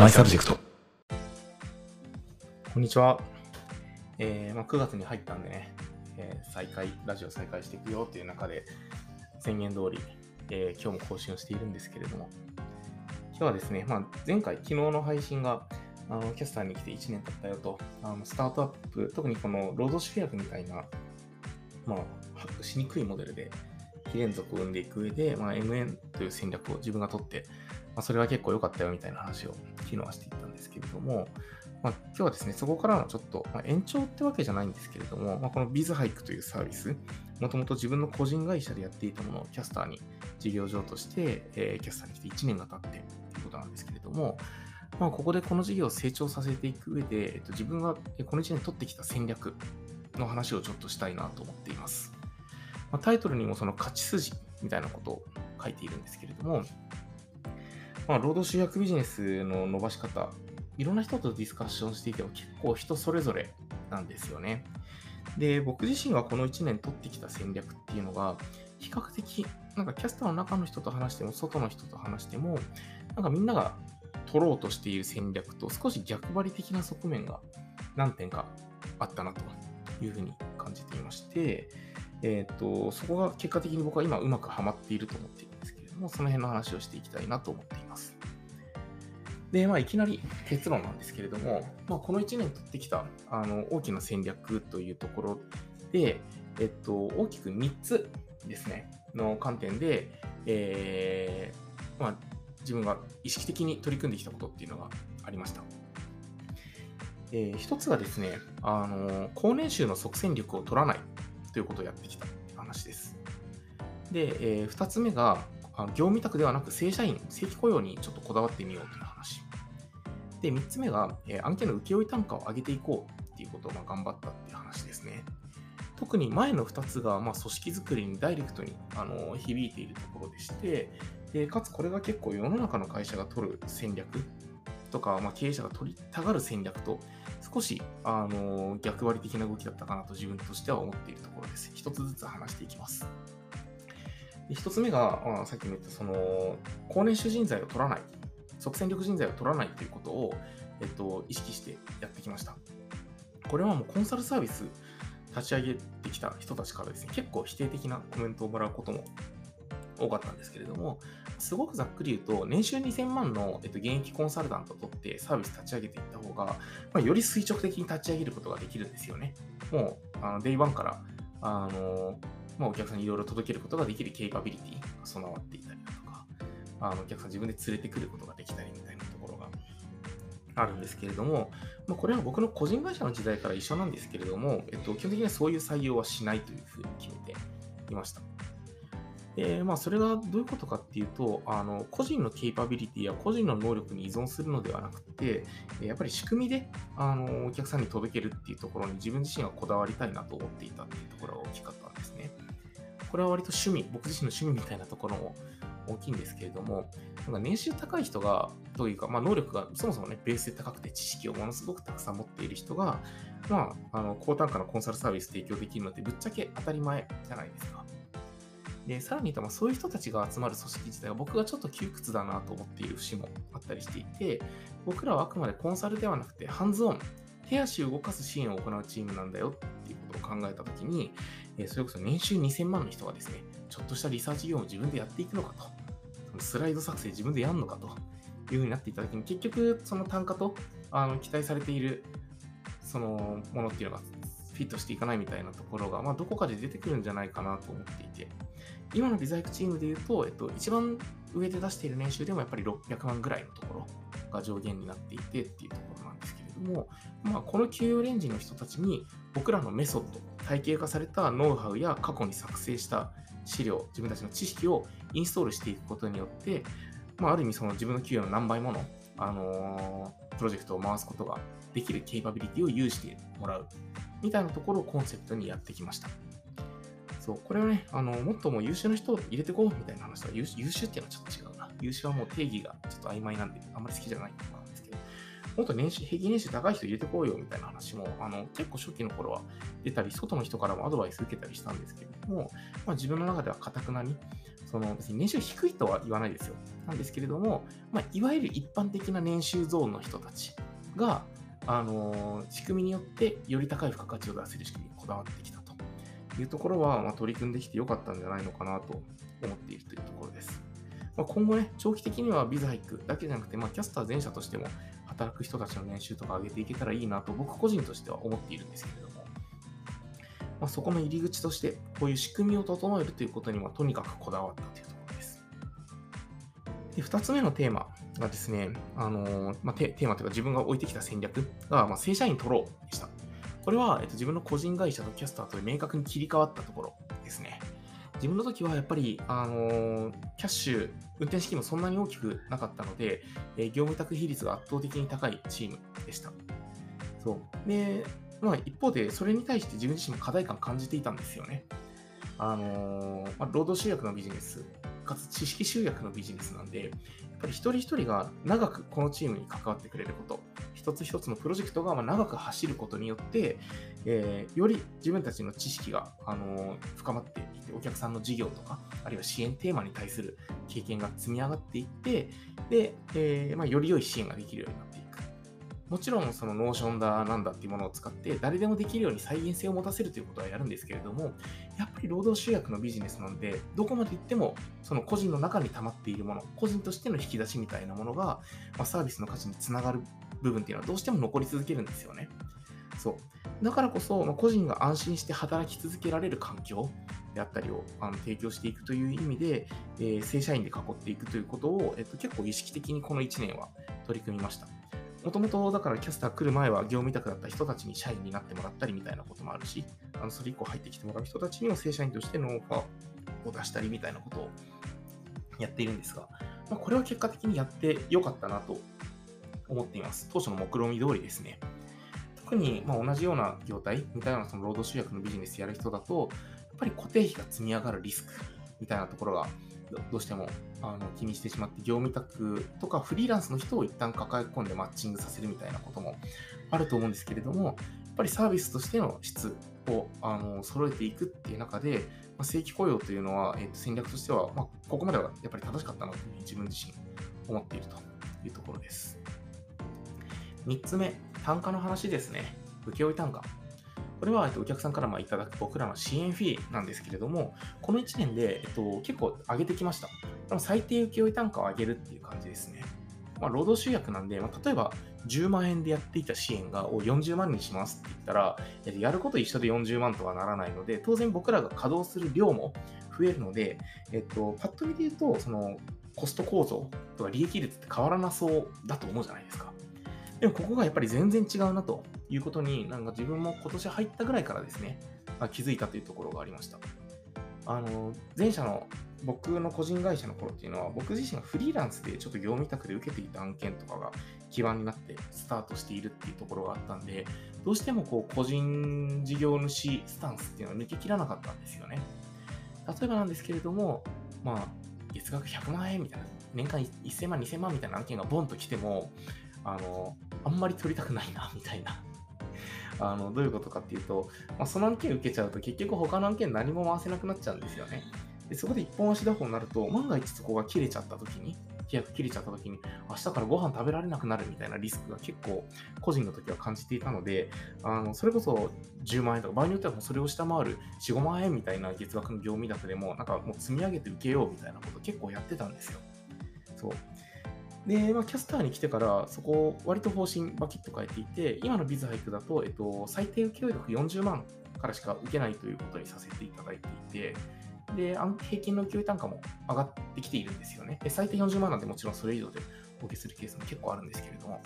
My Subject。こんにちは。えーまあ、9月に入ったんでね、えー再開、ラジオ再開していくよっていう中で、宣言通り、えー今日も更新をしているんですけれども、今日はですね、まあ、前回、昨日の配信が、あのキャスターに来て1年経ったよと、あのスタートアップ、特にこの労働集約みたいな、まあ、ハックしにくいモデルで、非連続を生んでいく上で、まあ、MN という戦略を自分が取って、まあ、それは結構良かったよみたいな話を昨日はしていったんですけれども、まあ、今日はですね、そこからのちょっと、まあ、延長ってわけじゃないんですけれども、まあ、このビズハイクというサービス、もともと自分の個人会社でやっていたものをキャスターに事業上として、えーキャスターに来て1年が経ってということなんですけれども、まあ、ここでこの事業を成長させていく上で、えっと、自分がこの1年取ってきた戦略の話をちょっとしたいなと思っています。まあ、タイトルにもその勝ち筋みたいなことを書いているんですけれども、まあ、労働集約ビジネスの伸ばし方、いろんな人とディスカッションしていても結構人それぞれなんですよね。で、僕自身がこの1年取ってきた戦略っていうのが、比較的、なんかキャスターの中の人と話しても、外の人と話しても、なんかみんなが取ろうとしている戦略と少し逆張り的な側面が何点かあったなというふうに感じていまして、えっ、と、そこが結果的に僕は今うまくはまっていると思っているんですけども、その辺の話をしていきたいなと思っています。で、まあ、いきなり結論なんですけれども、まあ、この1年取ってきたあの大きな戦略というところで、えっと、大きく3つですね、の観点で、えーまあ、自分が意識的に取り組んできたことっていうのがありました。えー一つがですね、あの、高年収の即戦力を取らないということをやってきた話です。で、えー二つ目が、あ業務委託ではなく正社員、正規雇用にちょっとこだわってみようという話。で、三つ目が、えー案件の請負単価を上げていこうっていうことをま頑張ったっていう話ですね。特に前の2つが、ま、組織づくりにダイレクトにあの響いているところでしてで、かつこれが結構世の中の会社が取る戦略とか、まあ、経営者が取りたがる戦略と少しあの逆張り的な動きだったかなと自分としては思っているところです。一つずつ話していきます。で一つ目が、さっきも言ったその高年収人材を取らない、即戦力人材を取らないということを、えっと、意識してやってきました。これはもうコンサルサービス立ち上げてきた人たちからですね、結構否定的なコメントをもらうことも多かったんですけれども、すごくざっくり言うと、年収2000万の、えっと、現役コンサルタントを取ってサービス立ち上げていった方が、まあ、より垂直的に立ち上げることができるんですよね。もう、あの Day One から、あのまあ、お客さんにいろいろ届けることができる capability が備わっていたりだとか、あのお客さん自分で連れてくることができたりみたいなところがあるんですけれども、まあ、これは僕の個人会社の時代から一緒なんですけれども、えっと、基本的にはそういう採用はしないというふうに決めていました。で、まあ、それがどういうことかっていうと、あの個人のケイパビリティや個人の能力に依存するのではなくて、やっぱり仕組みであのお客さんに届けるっていうところに自分自身がこだわりたいなと思っていたっていうところが大きかったんですね。これは割と趣味、僕自身の趣味みたいなところも大きいんですけれども、なんか年収高い人が、というか、まあ、能力がそもそもね、ベースで高くて知識をものすごくたくさん持っている人が、まあ、あの高単価のコンサルサービス提供できるのってぶっちゃけ当たり前じゃないですか。で、さらに言うと、まあ、そういう人たちが集まる組織自体は僕がちょっと窮屈だなと思っている節もあったりしていて、僕らはあくまでコンサルではなくて、ハンズオン、手足を動かす支援を行うチームなんだよっていうを考えたときに、えそれこそ年収2000万の人がですね、ちょっとしたリサーチ業務を自分でやっていくのかと、そのスライド作成自分でやるのかというふうになっていたときに、結局その単価とあの期待されているそのものっていうのがフィットしていかないみたいなところが、まあ、どこかで出てくるんじゃないかなと思っていて、今のビザイクチームで言うと、えっと、一番上で出している年収でもやっぱり600万ぐらいのところが上限になっていてっていうところなんですけども、まあ、この給与レンジの人たちに僕らのメソッド、体系化されたノウハウや過去に作成した資料、自分たちの知識をインストールしていくことによって、まあ、ある意味その自分の給与の何倍もの、あのープロジェクトを回すことができるケイパビリティを有してもらうみたいなところをコンセプトにやってきました。そう、これはね、あの、もっとも優秀な人を入れてこうみたいな話は、優優秀っていうのはちょっと違うな。優秀はもう定義がちょっと曖昧なんで、あんまり好きじゃないところなんですけど、もっと年収、平均年収高い人入れてこうよみたいな話も、あの、結構初期の頃は出たり、外の人からもアドバイス受けたりしたんですけれども、まあ、自分の中ではかたくなに、その別に年収低いとは言わないですよ。なんですけれども、まあ、いわゆる一般的な年収ゾーンの人たちが、あの、仕組みによってより高い付加価値を出せる仕組みにこだわってきたというところは、まあ、取り組んできてよかったんじゃないのかなと思っているというところです。まあ、今後ね、長期的にはビザハイクだけじゃなくて、まあ、キャスター全社としても働く人たちの年収とか上げていけたらいいなと僕個人としては思っているんですけれども、まあ、そこの入り口として、こういう仕組みを整えるということにはとにかくこだわったというところです。で2つ目のテーマがですね、あのー、まあ、テーマというか自分が置いてきた戦略が、まあ、正社員取ろうでした。これは、えっと、自分の個人会社とキャスターと明確に切り替わったところですね。自分の時はやっぱり、あのー、キャッシュ、運転資金もそんなに大きくなかったので、えー、業務委託比率が圧倒的に高いチームでした。そう。で、まあ一方で、それに対して自分自身も課題感感じていたんですよね。あのー、まあ、労働集約のビジネス、かつ知識集約のビジネスなんで、やっぱり一人一人が長くこのチームに関わってくれること、一つ一つのプロジェクトが長く走ることによって、えー、より自分たちの知識が、あのー、深まっていって、お客さんの事業とか、あるいは支援テーマに対する経験が積み上がっていって、で、えー、まあ、より良い支援ができるようになっていく。もちろん、その Notion だなんだっていうものを使って、誰でもできるように再現性を持たせるということはやるんですけれども、やっぱり労働集約のビジネスなんで、どこまで行っても、その個人の中に溜まっているもの、個人としての引き出しみたいなものが、ま、サービスの価値につながる部分っていうのはどうしても残り続けるんですよね。そう。だからこそ、まあ、個人が安心して働き続けられる環境であったりをあの提供していくという意味で、えー、正社員で囲っていくということを、えっと、結構意識的にこの1年は取り組みました。もともとだからキャスター来る前は業務委託だった人たちに社員になってもらったりみたいなこともあるし、あのそれ以降入ってきてもらう人たちにも正社員としてのオファーを出したりみたいなことをやっているんですが、まあ、これは結果的にやってよかったなと思っています。当初の目論見通りですね。特にま同じような業態、似たようなその労働集約のビジネスやる人だと、やっぱり固定費が積み上がるリスクみたいなところがどうしてもあの気にしてしまって、業務委託とかフリーランスの人を一旦抱え込んでマッチングさせるみたいなこともあると思うんですけれども、やっぱりサービスとしての質をあの揃えていくっていう中で、ま、正規雇用というのは、えー、と戦略としては、ま、ここまではやっぱり正しかったなというふうに自分自身思っているというところです。3つ目、単価の話ですね。請負単価。これは、えっと、お客さんからまいただく僕らの支援フィーなんですけれども、この1年で、えっと、結構上げてきました。でも最低請負単価を上げるっていう感じですね。まあ、労働集約なんで、まあ、例えば10万円でやっていた支援がを40万にしますって言ったら、やること一緒で40万とはならないので、当然僕らが稼働する量も増えるので、えっと、パッと見で言うと、そのコスト構造とか利益率って変わらなそうだと思うじゃないですか。でもここがやっぱり全然違うなということに、なんか自分も今年入ったぐらいからですね、まあ、気づいたというところがありました。あの、前者の僕の個人会社の頃っていうのは、僕自身がフリーランスでちょっと業務委託で受けていた案件とかが基盤になってスタートしているっていうところがあったんで、どうしてもこう個人事業主スタンスっていうのは抜けきらなかったんですよね。例えばなんですけれども、まあ、月額100万円みたいな、年間1000万、2000万みたいな案件がボンと来ても、あの、あんまり取りたくないな、みたいな。あの、どういうことかっていうと、まあ、その案件受けちゃうと結局他の案件何も回せなくなっちゃうんですよね。でそこで一本足打法になると、万が一そこが切れちゃった時に、契約切れちゃった時に、明日からご飯食べられなくなるみたいなリスクが結構個人の時は感じていたので、あのそれこそ10万円とか、場合によってはもうそれを下回る4、5万円みたいな月額の業務委託でも、なんかもう積み上げて受けようみたいなこと結構やってたんですよ。そう。で、まあ、キャスターに来てから、そこを割と方針バキッと変えていて、今のビズハイクだと、えっと、最低請負額40万からしか受けないということにさせていただいていて、で、平均の給与単価も上がってきているんですよね。最低40万なんでもちろんそれ以上でお受けするケースも結構あるんですけれども、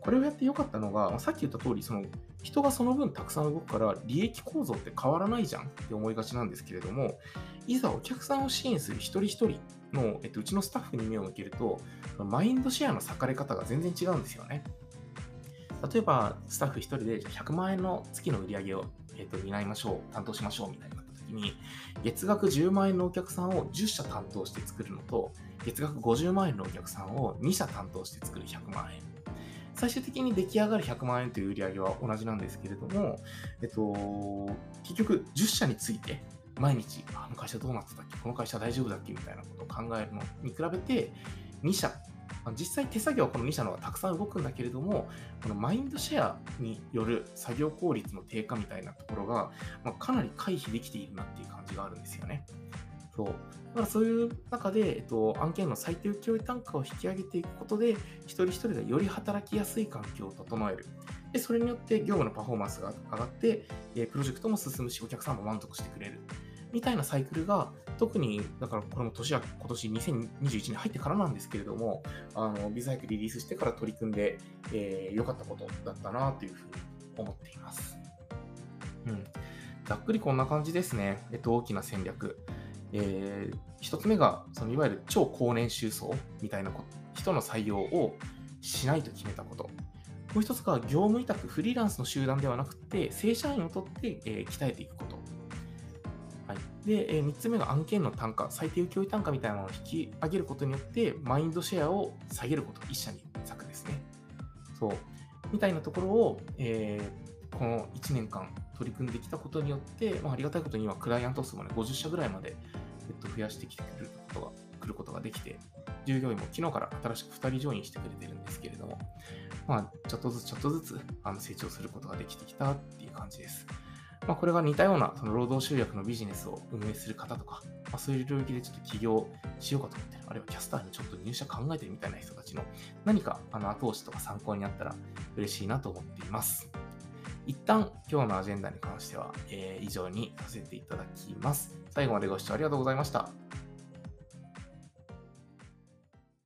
これをやってよかったのが、さっき言った通り、その人がその分たくさん動くから利益構造って変わらないじゃんって思いがちなんですけれども、いざお客さんを支援する一人一人の、えっと、うちのスタッフに目を向けると、マインドシェアの裂かれ方が全然違うんですよね。例えば、スタッフ1人で100万円の月の売り上げを、えっと、担いましょう、担当しましょうみたいになった時に、月額10万円のお客さんを10社担当して作るのと、月額50万円のお客さんを2社担当して作る100万円。最終的に出来上がる100万円という売り上げは同じなんですけれども、えっと、結局10社について毎日、あの会社どうなってたっけ？この会社大丈夫だっけ？みたいなことを考えるのに比べて、2社、実際手作業はこの2社の方がたくさん動くんだけれども、このマインドシェアによる作業効率の低下みたいなところが、まあ、かなり回避できているなっていう感じがあるんですよね。そう。だからそういう中で、えっと、案件の最低請負単価を引き上げていくことで、一人一人がより働きやすい環境を整える。で、それによって業務のパフォーマンスが上がって、えプロジェクトも進むし、お客さんも満足してくれる。みたいなサイクルが、特に、だからこれも年は今年2021年入ってからなんですけれども、あの、ビザイクリリースしてから取り組んで、えー、良かったことだったなというふうに思っています。うん。ざっくりこんな感じですね。えっと、大きな戦略。えー、一つ目が、そのいわゆる超高年収層みたいなこ人の採用をしないと決めたこと。もう一つが、業務委託、フリーランスの集団ではなくて、正社員を取って、えー、鍛えていくこと。はい、で、えー、3つ目が案件の単価、最低請負単価みたいなのを引き上げることによって、マインドシェアを下げること、一社に咲くですね。そう。みたいなところを、えー、この1年間取り組んできたことによって、まあ、ありがたいことにはクライアント数もね、50社ぐらいまで、えっと、増やしてきてくることが、来ることができて、従業員も昨日から新しく2人ジョインしてくれてるんですけれども、まあ、ちょっとずつちょっとずつあの成長することができてきたっていう感じです。まあ、これが似たようなその労働集約のビジネスを運営する方とか、まあ、そういう領域でちょっと起業しようかと思ってる、あるいはキャスターにちょっと入社考えてるみたいな人たちの何かあの後押しとか参考になったら嬉しいなと思っています。一旦今日のアジェンダに関しては、えー、以上にさせていただきます。最後までご視聴ありがとうございました。